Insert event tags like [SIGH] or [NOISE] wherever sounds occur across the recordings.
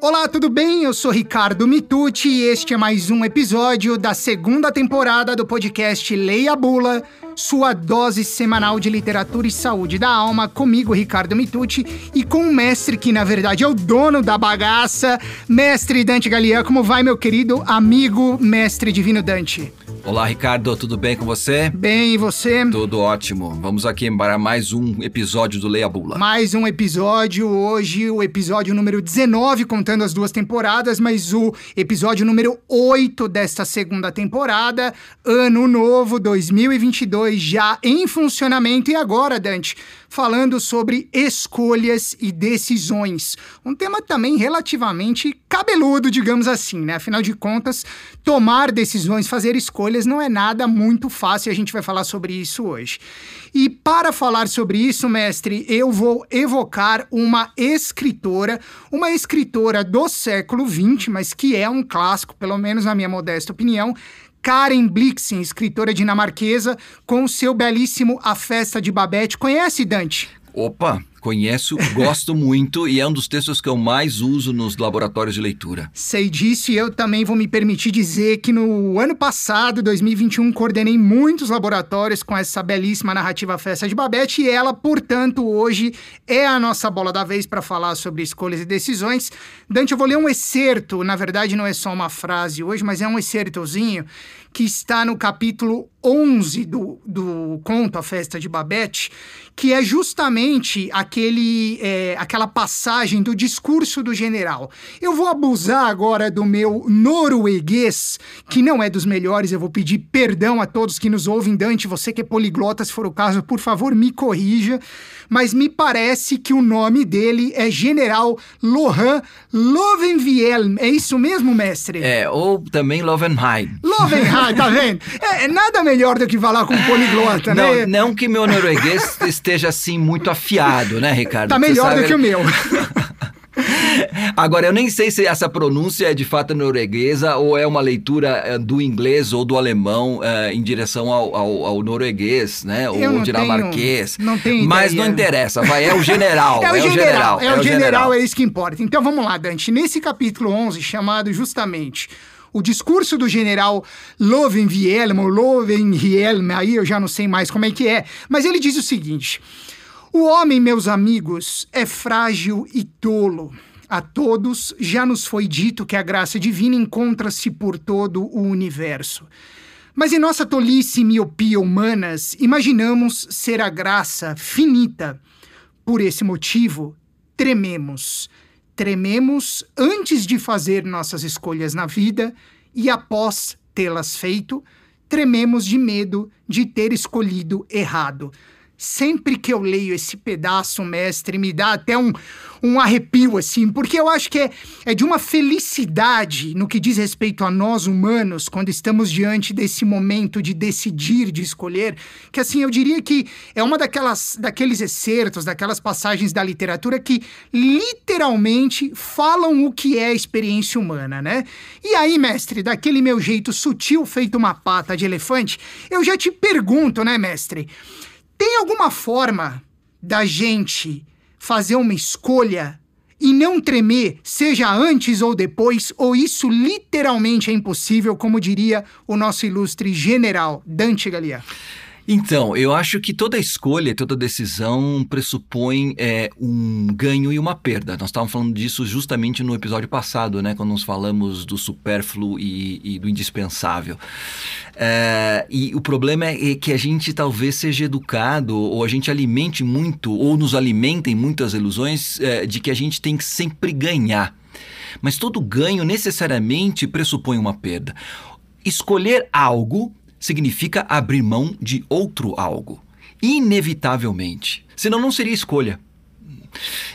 Olá, tudo bem? Eu sou Ricardo Mitucci e este é mais um episódio da segunda temporada do podcast Leia Bula, sua dose semanal de literatura e saúde da alma, comigo, Ricardo Mitucci, e com o mestre que, na verdade, é o dono da bagaça, mestre Dante Galian. Como vai, meu querido amigo, mestre Divino Dante? Olá, Ricardo, tudo bem com você? Bem, e você? Tudo ótimo. Vamos aqui para mais um episódio do Leia Bula. Mais um episódio, hoje o episódio número 19, contando as duas temporadas, mas o episódio número 8 desta segunda temporada, ano novo 2022, já em funcionamento. E agora, Dante, falando sobre escolhas e decisões. Um tema também relativamente cabeludo, digamos assim, né? Afinal de contas, tomar decisões, fazer escolhas não é nada muito fácil e a gente vai falar sobre isso hoje. E para falar sobre isso, mestre, eu vou evocar uma escritora, uma escritora do século XX, mas que é um clássico, pelo menos na minha modesta opinião, Karen Blixen, escritora dinamarquesa, com seu belíssimo A Festa de Babette. Conhece, Dante? Opa, conheço, gosto muito e é um dos textos que eu mais uso nos laboratórios de leitura. Sei disso e eu também vou me permitir dizer que no ano passado, 2021, coordenei muitos laboratórios com essa belíssima narrativa Festa de Babette e ela, portanto, hoje é a nossa bola da vez para falar sobre escolhas e decisões. Dante, eu vou ler um excerto, na verdade não é só uma frase hoje, mas é um excertozinho que está no capítulo 11 do, do conto A Festa de Babette, que é justamente aquele, é, aquela passagem do discurso do general. Eu vou abusar agora do meu norueguês, que não é dos melhores, eu vou pedir perdão a todos que nos ouvem. Dante, você que é poliglota, se for o caso, por favor, me corrija. Mas me parece que o nome dele é General Lohan Lovenvielm. É isso mesmo, mestre? É, ou também Lovenheim. Lovenheim, tá vendo? É, é nada melhor do que falar com um poliglota, não, né? Não que meu norueguês esteja assim muito afiado, né, Ricardo? Tá melhor do que o meu. [LAUGHS] Agora, eu nem sei se essa pronúncia é de fato norueguesa ou é uma leitura eh, do inglês ou do alemão uh, em direção ao, ao, ao, norueguês, né? Ou não dinamarquês. Tenho, não tem Mas não interessa, vai, é o general. [LAUGHS] é, o é, general, o general, é, o general, é isso que importa. Então vamos lá, Dante. Nesse capítulo 11, chamado justamente o discurso do general Lovenvielm, ou Lovenhielm, aí eu já não sei mais como é que é, mas ele diz o seguinte: O homem, meus amigos, é frágil e tolo. A todos já nos foi dito que a graça divina encontra-se por todo o universo. Mas em nossa tolice e miopia humanas, imaginamos ser a graça finita. Por esse motivo, trememos. Trememos antes de fazer nossas escolhas na vida e após tê-las feito, trememos de medo de ter escolhido errado. Sempre que eu leio esse pedaço, mestre, me dá até um, um arrepio, assim, porque eu acho que é, é de uma felicidade no que diz respeito a nós humanos, quando estamos diante desse momento de decidir, de escolher, que, assim, eu diria que é uma daquelas, daqueles excertos, daquelas passagens da literatura que literalmente falam o que é a experiência humana, né? E aí, mestre, daquele meu jeito sutil, feito uma pata de elefante, eu já te pergunto, né, mestre? Tem alguma forma da gente fazer uma escolha e não tremer, seja antes ou depois, ou isso literalmente é impossível, como diria o nosso ilustre general Dante Galia? Então, eu acho que toda escolha, toda decisão pressupõe é, um ganho e uma perda. Nós estávamos falando disso justamente no episódio passado, né? Quando nós falamos do supérfluo e, e do indispensável. É, e o problema é que a gente talvez seja educado, ou a gente alimente muito, ou nos alimentem muitas ilusões é, de que a gente tem que sempre ganhar. Mas todo ganho necessariamente pressupõe uma perda. Escolher algo significa abrir mão de outro algo. Inevitavelmente. Senão não seria escolha.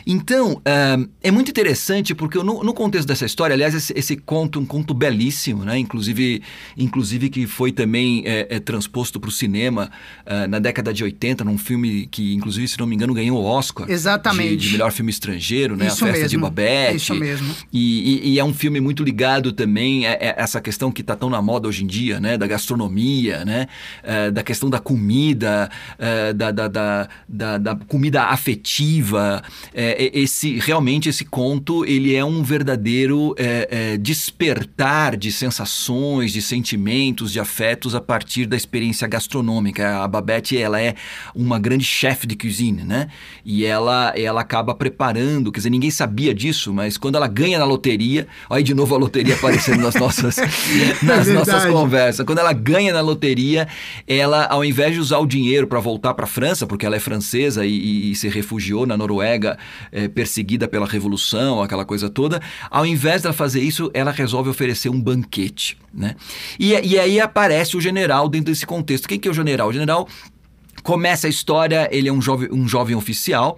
Então, uh, é muito interessante porque no, no, contexto dessa história, aliás, esse, esse, conto, um conto belíssimo, né? Inclusive, inclusive que foi também é, é, transposto para o cinema uh, na década de 80, num filme que, inclusive, se não me engano, ganhou o Oscar. Exatamente. De, de melhor filme estrangeiro, né? Isso a Festa mesmo. de Babette. Isso mesmo. E, e, e, é um filme muito ligado também a, a essa questão que está tão na moda hoje em dia, né? Da gastronomia, né? Uh, da questão da comida, da, da, da, da, comida afetiva, é, esse realmente esse conto ele é um verdadeiro é, é, despertar de sensações, de sentimentos, de afetos a partir da experiência gastronômica. A Babette ela é uma grande chefe de cozinha, né? E ela ela acaba preparando, quer dizer, ninguém sabia disso, mas quando ela ganha na loteria, olha aí de novo a loteria aparecendo nas nossas [LAUGHS] nas é nossas conversas. Quando ela ganha na loteria, ela ao invés de usar o dinheiro para voltar para a França, porque ela é francesa e, e, e se refugiou na Noruega é, perseguida pela Revolução, aquela coisa toda. Ao invés dela fazer isso, ela resolve oferecer um banquete. Né? E, e aí aparece o general dentro desse contexto. Quem que é o general? O general começa a história, ele é um jovem, um jovem oficial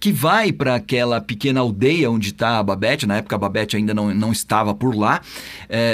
que vai para aquela pequena aldeia onde está a Babette. Na época a Babette ainda não, não estava por lá.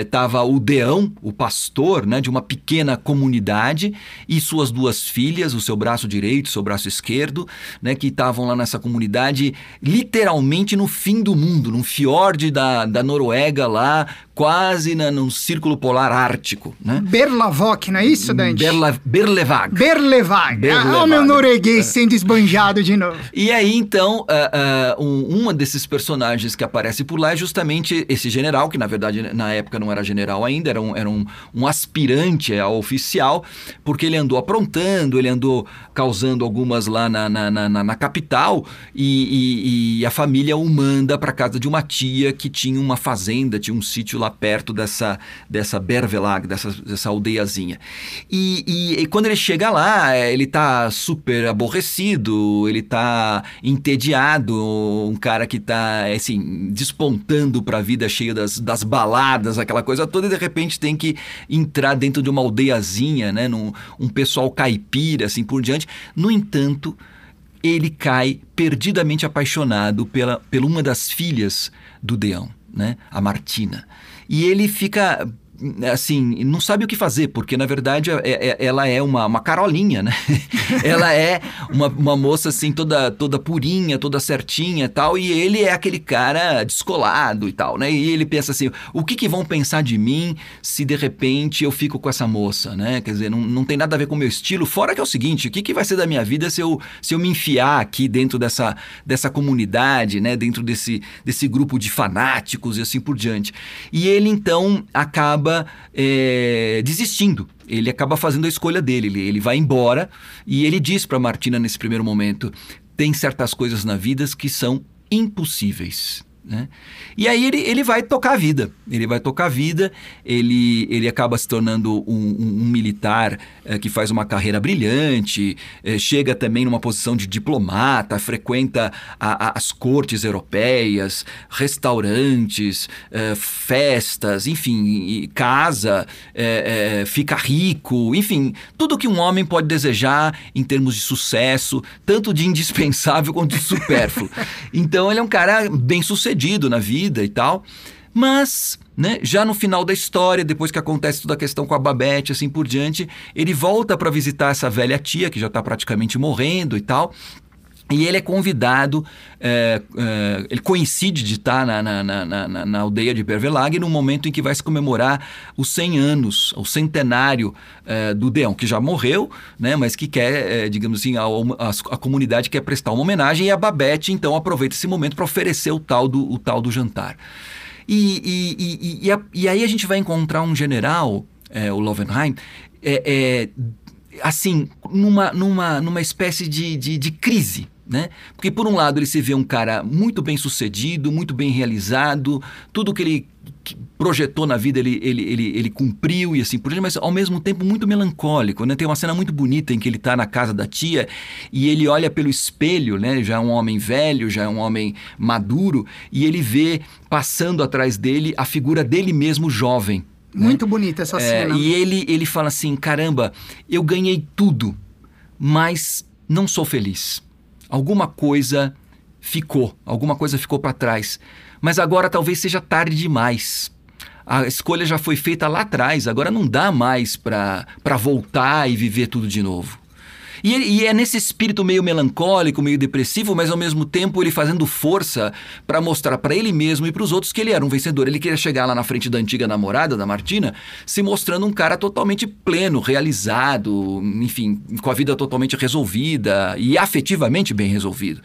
Estava é, o Deão, o pastor né, de uma pequena comunidade, e suas duas filhas, o seu braço direito, o seu braço esquerdo, né, que estavam lá nessa comunidade, literalmente no fim do mundo, num fiord da, da Noruega lá, quase na, num círculo polar ártico. Né? Berlavok, não é isso, Dante? Berla, Berlevag. Berlevag. Berlevag. Ah, o meu norueguês é. sendo esbanjado de novo. E aí, então, uh, uh, um, desses personagens que aparece por lá é justamente esse general, que na verdade na época não era general ainda, era um, era um, um aspirante ao oficial, porque ele andou aprontando, ele andou causando algumas lá na, na, na, na capital e, e, e a família o manda para casa de uma tia que tinha uma fazenda, tinha um sítio lá perto dessa, dessa Bervelag, dessa, dessa aldeiazinha. E, e, quando ele chega lá, é, ele tá super aborrecido, ele tá entediado, um cara que tá, assim, despontando pra vida cheia das, das baladas, aquela coisa toda, e de repente tem que entrar dentro de uma aldeiazinha, né, num, um pessoal caipira, assim por diante. No entanto, ele cai perdidamente apaixonado pela, pela uma das filhas do Deão, né, a Martina. E ele fica assim, não sabe o que fazer, porque na verdade é, é, ela é uma, uma carolinha, né? [LAUGHS] ela é uma, uma moça assim, toda, toda purinha, toda certinha e tal, e ele é aquele cara descolado e tal, né? E ele pensa assim, o que, que vão pensar de mim se de repente eu fico com essa moça, né? Quer dizer, não, não tem nada a ver com o meu estilo, fora que é o seguinte, o que, que vai ser da minha vida se eu, se eu me enfiar aqui dentro dessa, dessa comunidade, né? Dentro desse, desse grupo de fanáticos e assim por diante. E ele então acaba acaba é, desistindo. Ele acaba fazendo a escolha dele. Ele, ele vai embora e ele diz para Martina nesse primeiro momento: tem certas coisas na vida que são impossíveis. Né? E aí ele, ele vai tocar a vida, ele vai tocar a vida, ele, ele acaba se tornando um, um, um militar é, que faz uma carreira brilhante, é, chega também numa posição de diplomata, frequenta a, a, as cortes europeias, restaurantes, é, festas, enfim, casa, fica rico, enfim, tudo que um homem pode desejar em termos de sucesso, tanto de indispensável quanto de [LAUGHS] supérfluo. Então ele é um cara bem sucedido sucedido na vida e tal. Mas, né, já no final da história, depois que acontece toda a questão com a Babette, assim por diante, ele volta para visitar essa velha tia que já está praticamente morrendo e tal. E ele é convidado, é, é, ele coincide de estar na, na, na, na, aldeia de Bervelag no momento em que vai se comemorar os 100 anos, o centenário é, do Deão, que já morreu, né, mas que quer, é, digamos assim, a, a, a, comunidade quer prestar uma homenagem e a Babette então aproveita esse momento para oferecer o tal do, o tal do jantar. E, e, e, a, e aí a gente vai encontrar um general, é, o Lovenheim, é, assim, numa, numa, numa espécie de, de, de crise né? Porque, por um lado, ele se vê um cara muito bem sucedido, muito bem realizado, tudo que ele projetou na vida ele, ele, ele, ele cumpriu e assim por diante, mas ao mesmo tempo muito melancólico. Né? Tem uma cena muito bonita em que ele está na casa da tia e ele olha pelo espelho, né? já é um homem velho, já é um homem maduro, e ele vê passando atrás dele a figura dele mesmo jovem. Né? Muito bonita essa é, cena. E ele, ele fala assim: caramba, eu ganhei tudo, mas não sou feliz alguma coisa ficou, alguma coisa ficou para trás. Mas agora talvez seja tarde demais. A escolha já foi feita lá atrás, agora não dá mais para voltar e viver tudo de novo. E, e, é nesse espírito meio melancólico, meio depressivo, mas ao mesmo tempo ele fazendo força para mostrar para ele mesmo e para os outros que ele era um vencedor. Ele queria chegar lá na frente da antiga namorada, da Martina, se mostrando um cara totalmente pleno, realizado, enfim, com a vida totalmente resolvida e afetivamente bem resolvido.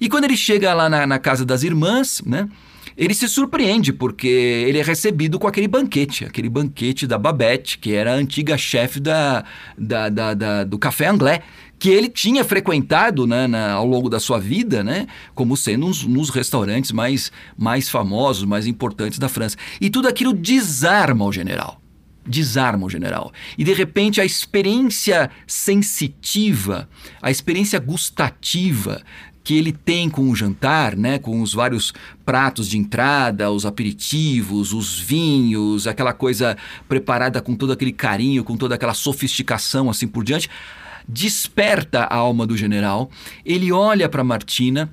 E quando ele chega lá na, na casa das irmãs, né? Ele se surpreende porque ele é recebido com aquele banquete, aquele banquete da Babette, que era a antiga chefe da, da, da, da, do Café Anglais, que ele tinha frequentado né, na, ao longo da sua vida, né, como sendo uns, nos restaurantes mais, mais famosos, mais importantes da França. E tudo aquilo desarma o general desarma o general. E de repente a experiência sensitiva, a experiência gustativa que ele tem com o jantar, né, com os vários pratos de entrada, os aperitivos, os vinhos, aquela coisa preparada com todo aquele carinho, com toda aquela sofisticação assim por diante, desperta a alma do general. Ele olha para Martina,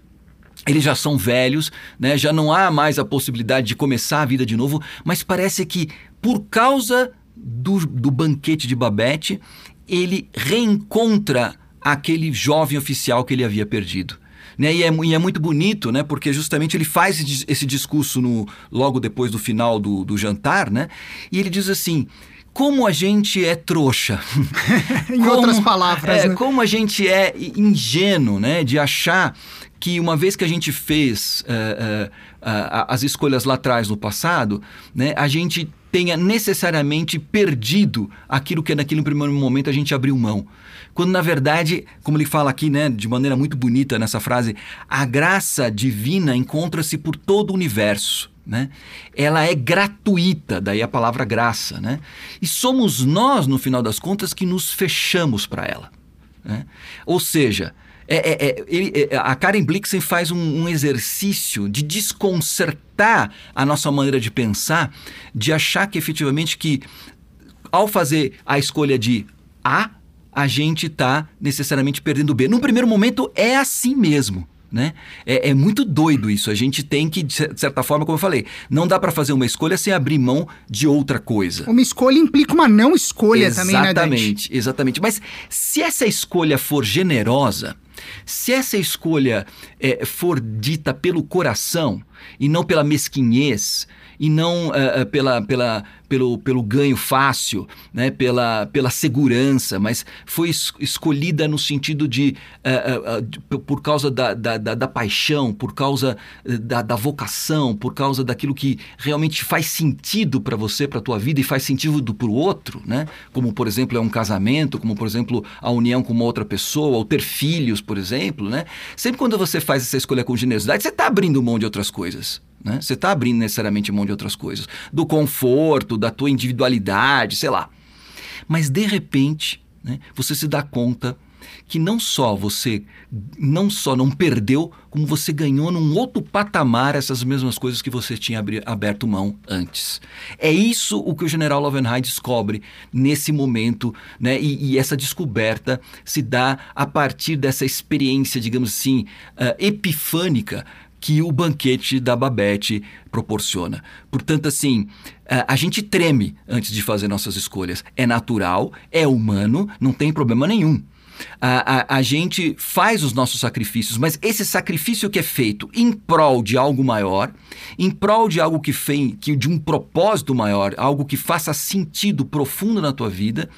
eles já são velhos, né? já não há mais a possibilidade de começar a vida de novo, mas parece que por causa do, do banquete de Babette, ele reencontra aquele jovem oficial que ele havia perdido. Né? E, é, e, é, muito bonito, né? porque justamente ele faz esse, discurso no, logo depois do final do, do jantar, né? e ele diz assim: como a gente é trouxa. [LAUGHS] em como, outras palavras. É, né? Como a gente é ingênuo, né? De achar que uma vez que a gente fez uh, uh, as escolhas lá atrás no passado, né? A gente tenha necessariamente perdido aquilo que naquele primeiro momento a gente abriu mão. Quando na verdade, como ele fala aqui, né, de maneira muito bonita nessa frase, a graça divina encontra-se por todo o universo. Né? Ela é gratuita, daí a palavra graça. Né? E somos nós, no final das contas, que nos fechamos para ela. Né? Ou seja, é, é, é, ele, é, a Karen Blixen faz um, um, exercício de desconcertar a nossa maneira de pensar, de achar que efetivamente que ao fazer a escolha de A, a gente está necessariamente perdendo B. Num primeiro momento é assim mesmo. Né? É, é, muito doido isso. A gente tem que, de certa forma, como eu falei, não dá para fazer uma escolha sem abrir mão de outra coisa. Uma escolha implica uma não escolha exatamente, também, né, Exatamente, exatamente. Mas se essa escolha for generosa, se essa escolha é, for dita pelo coração e não pela mesquinhez, e não uh, pela, pela, pelo, pelo ganho fácil, né? pela, pela segurança, mas foi es escolhida no sentido de, uh, de por causa da, da, da, da, paixão, por causa da, da vocação, por causa daquilo que realmente faz sentido para você, para a tua vida e faz sentido para o outro, né? como por exemplo é um casamento, como por exemplo a união com uma outra pessoa, ou ter filhos, por exemplo. Né? Sempre quando você faz essa escolha com generosidade, você está abrindo mão de outras coisas. Né? Você está abrindo necessariamente mão de outras coisas, do conforto, da tua individualidade, sei lá. Mas de repente, né, você se dá conta que não só você não só não perdeu, como você ganhou num outro patamar essas mesmas coisas que você tinha aberto mão antes. É isso o que o general Lovenheim descobre nesse momento, né? E, e essa descoberta se dá a partir dessa experiência, digamos assim, uh, epifânica que o banquete da Babette proporciona. Portanto, assim, a gente treme antes de fazer nossas escolhas. É natural, é humano, não tem problema nenhum. A, a, a, gente faz os nossos sacrifícios, mas esse sacrifício que é feito em prol de algo maior, em prol de algo que, fez, que de um propósito maior, algo que faça sentido profundo na tua vida,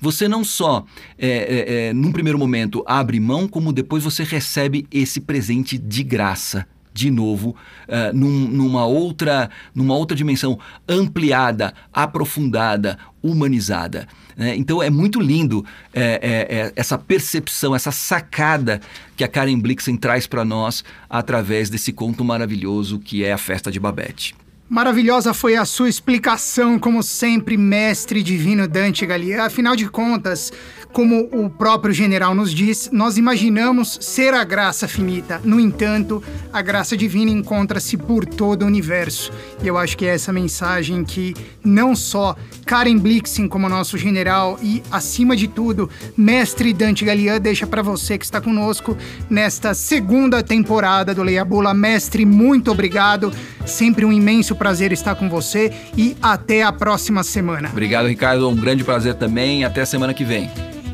você não só, é, é, é, num primeiro momento, abre mão, como depois você recebe esse presente de graça de novo uh, num, numa outra numa outra dimensão ampliada, aprofundada, humanizada. Né? Então é muito lindo é, é, é, essa percepção, essa sacada que a Karen Blixen traz para nós através desse conto maravilhoso que é a festa de Babette. Maravilhosa foi a sua explicação, como sempre, mestre divino Dante Galia. Afinal de contas, como o próprio general nos diz, nós imaginamos ser a graça finita. No entanto, a graça divina encontra-se por todo o universo. E eu acho que é essa mensagem que não só Karen Blixen como nosso general e, acima de tudo, mestre Dante Galian deixa para você que está conosco nesta segunda temporada do Leia Bula. Mestre, muito obrigado. Sempre um imenso prazer estar com você e até a próxima semana. Obrigado, Ricardo. Um grande prazer também. Até a semana que vem.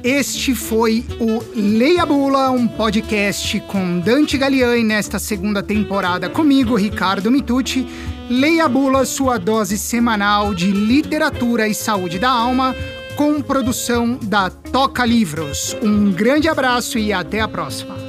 Este foi o Leia Bula, um podcast com Dante Galiani nesta segunda temporada comigo, Ricardo Mitucci. Leia Bula, sua dose semanal de literatura e saúde da alma, com produção da Toca Livros. Um grande abraço e até a próxima.